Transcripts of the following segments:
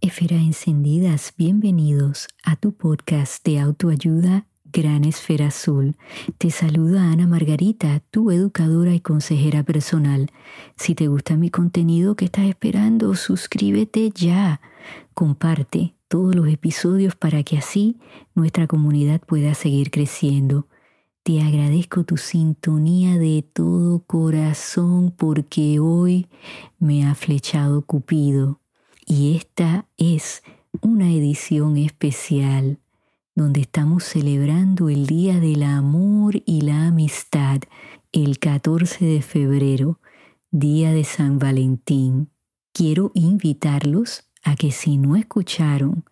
esferas encendidas, bienvenidos a tu podcast de autoayuda Gran Esfera Azul. Te saluda Ana Margarita, tu educadora y consejera personal. Si te gusta mi contenido, ¿qué estás esperando? Suscríbete ya. Comparte todos los episodios para que así nuestra comunidad pueda seguir creciendo. Te agradezco tu sintonía de todo corazón porque hoy me ha flechado Cupido y esta es una edición especial donde estamos celebrando el Día del Amor y la Amistad, el 14 de febrero, Día de San Valentín. Quiero invitarlos a que si no escucharon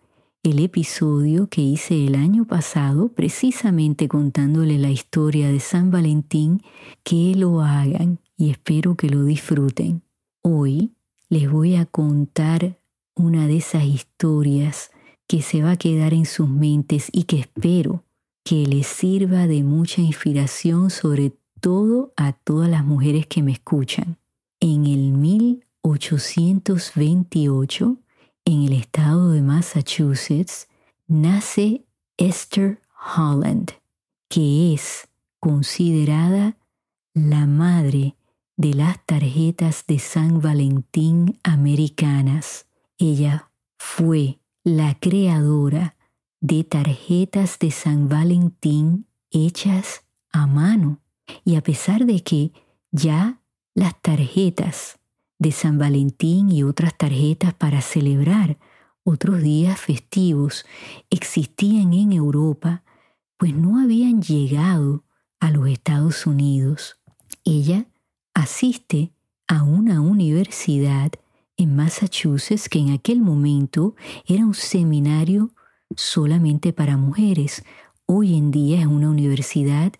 el episodio que hice el año pasado, precisamente contándole la historia de San Valentín, que lo hagan y espero que lo disfruten. Hoy les voy a contar una de esas historias que se va a quedar en sus mentes y que espero que les sirva de mucha inspiración, sobre todo a todas las mujeres que me escuchan. En el 1828, en el estado de Massachusetts, nace Esther Holland, que es considerada la madre de las tarjetas de San Valentín americanas. Ella fue la creadora de tarjetas de San Valentín hechas a mano. Y a pesar de que ya las tarjetas de San Valentín y otras tarjetas para celebrar otros días festivos existían en Europa, pues no habían llegado a los Estados Unidos. Ella asiste a una universidad en Massachusetts que en aquel momento era un seminario solamente para mujeres. Hoy en día es una universidad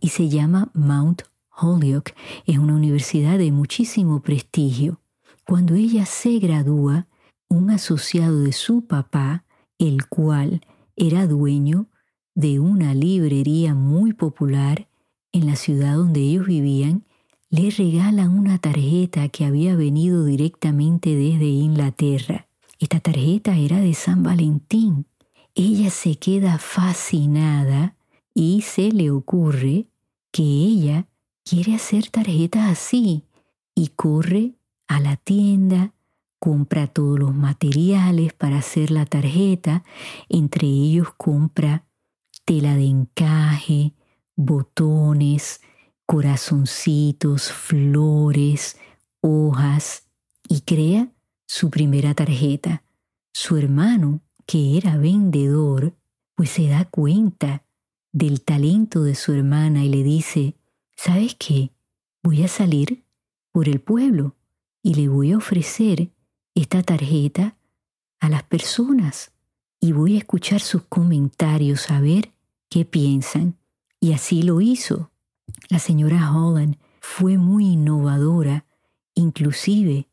y se llama Mount Holyoke. Es una universidad de muchísimo prestigio. Cuando ella se gradúa, un asociado de su papá, el cual era dueño de una librería muy popular en la ciudad donde ellos vivían, le regala una tarjeta que había venido directamente desde Inglaterra. Esta tarjeta era de San Valentín. Ella se queda fascinada y se le ocurre que ella quiere hacer tarjetas así y corre a la tienda, compra todos los materiales para hacer la tarjeta, entre ellos compra tela de encaje, botones, corazoncitos, flores, hojas y crea su primera tarjeta. Su hermano, que era vendedor, pues se da cuenta del talento de su hermana y le dice, ¿sabes qué? Voy a salir por el pueblo y le voy a ofrecer esta tarjeta a las personas y voy a escuchar sus comentarios a ver qué piensan. Y así lo hizo. La señora Holland fue muy innovadora, inclusive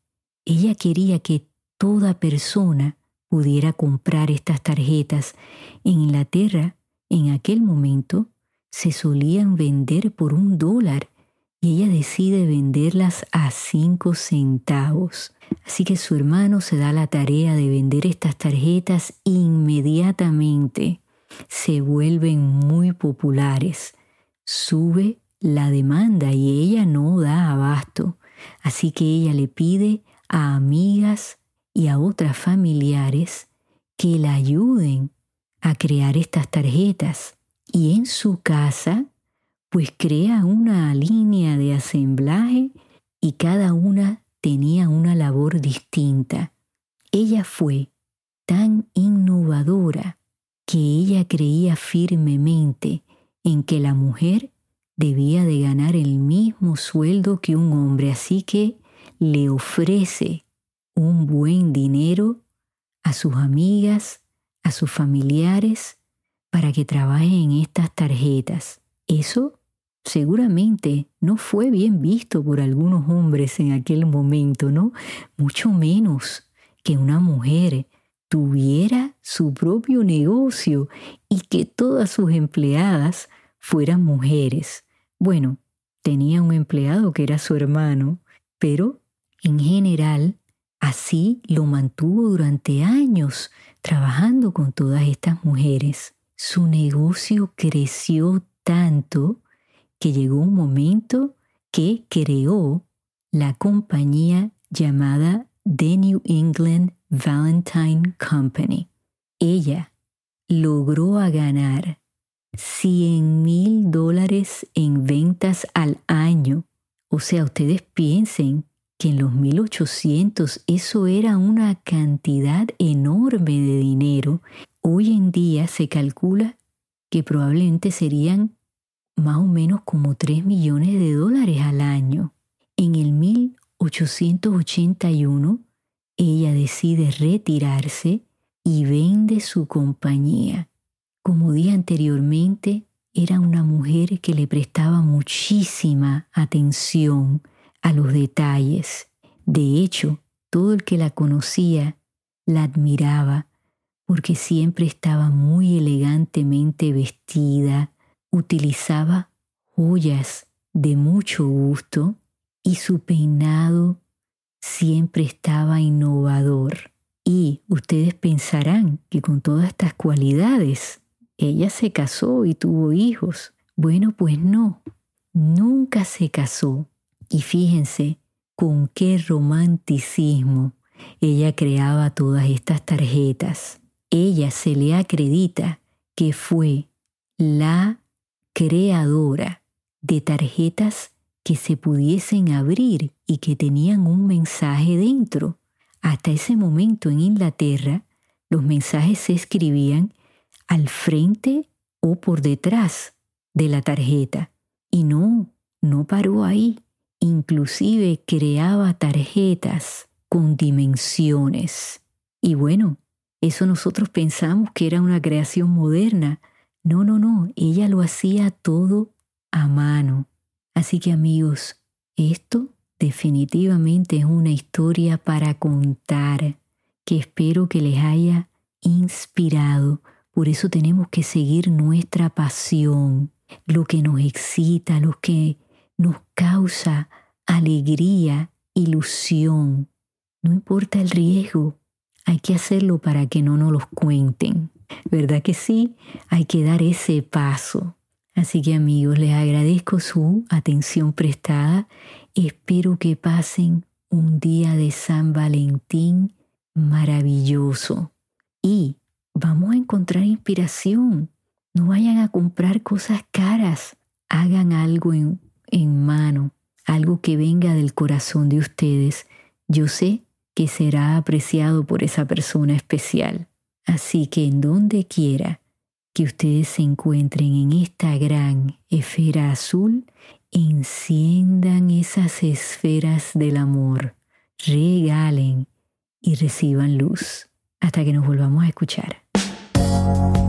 ella quería que toda persona pudiera comprar estas tarjetas. En Inglaterra, en aquel momento, se solían vender por un dólar y ella decide venderlas a cinco centavos. Así que su hermano se da la tarea de vender estas tarjetas inmediatamente. Se vuelven muy populares. Sube la demanda y ella no da abasto. Así que ella le pide a amigas y a otras familiares que la ayuden a crear estas tarjetas. Y en su casa, pues crea una línea de asemblaje y cada una tenía una labor distinta. Ella fue tan innovadora que ella creía firmemente en que la mujer debía de ganar el mismo sueldo que un hombre, así que le ofrece un buen dinero a sus amigas, a sus familiares, para que trabajen en estas tarjetas. Eso seguramente no fue bien visto por algunos hombres en aquel momento, ¿no? Mucho menos que una mujer tuviera su propio negocio y que todas sus empleadas fueran mujeres. Bueno, tenía un empleado que era su hermano, pero en general Así lo mantuvo durante años trabajando con todas estas mujeres. Su negocio creció tanto que llegó un momento que creó la compañía llamada The New England Valentine Company. Ella logró ganar 100 mil dólares en ventas al año. O sea, ustedes piensen que en los 1800 eso era una cantidad enorme de dinero. Hoy en día se calcula que probablemente serían más o menos como 3 millones de dólares al año. En el 1881, ella decide retirarse y vende su compañía. Como dije anteriormente, era una mujer que le prestaba muchísima atención a los detalles. De hecho, todo el que la conocía la admiraba porque siempre estaba muy elegantemente vestida, utilizaba joyas de mucho gusto y su peinado siempre estaba innovador. Y ustedes pensarán que con todas estas cualidades ella se casó y tuvo hijos. Bueno, pues no, nunca se casó. Y fíjense con qué romanticismo ella creaba todas estas tarjetas. Ella se le acredita que fue la creadora de tarjetas que se pudiesen abrir y que tenían un mensaje dentro. Hasta ese momento en Inglaterra, los mensajes se escribían al frente o por detrás de la tarjeta. Y no, no paró ahí. Inclusive creaba tarjetas con dimensiones. Y bueno, eso nosotros pensamos que era una creación moderna, no, no, no, ella lo hacía todo a mano. Así que amigos, esto definitivamente es una historia para contar que espero que les haya inspirado. Por eso tenemos que seguir nuestra pasión, lo que nos excita, lo que nos causa alegría, ilusión. No importa el riesgo, hay que hacerlo para que no nos los cuenten. ¿Verdad que sí? Hay que dar ese paso. Así que amigos, les agradezco su atención prestada. Espero que pasen un día de San Valentín maravilloso. Y vamos a encontrar inspiración. No vayan a comprar cosas caras. Hagan algo en, mano, algo que venga del corazón de ustedes. Yo sé que será apreciado por esa persona especial. Así que en donde quiera que ustedes se encuentren en esta gran esfera azul, enciendan esas esferas del amor, regalen y reciban luz. Hasta que nos volvamos a escuchar. Bye.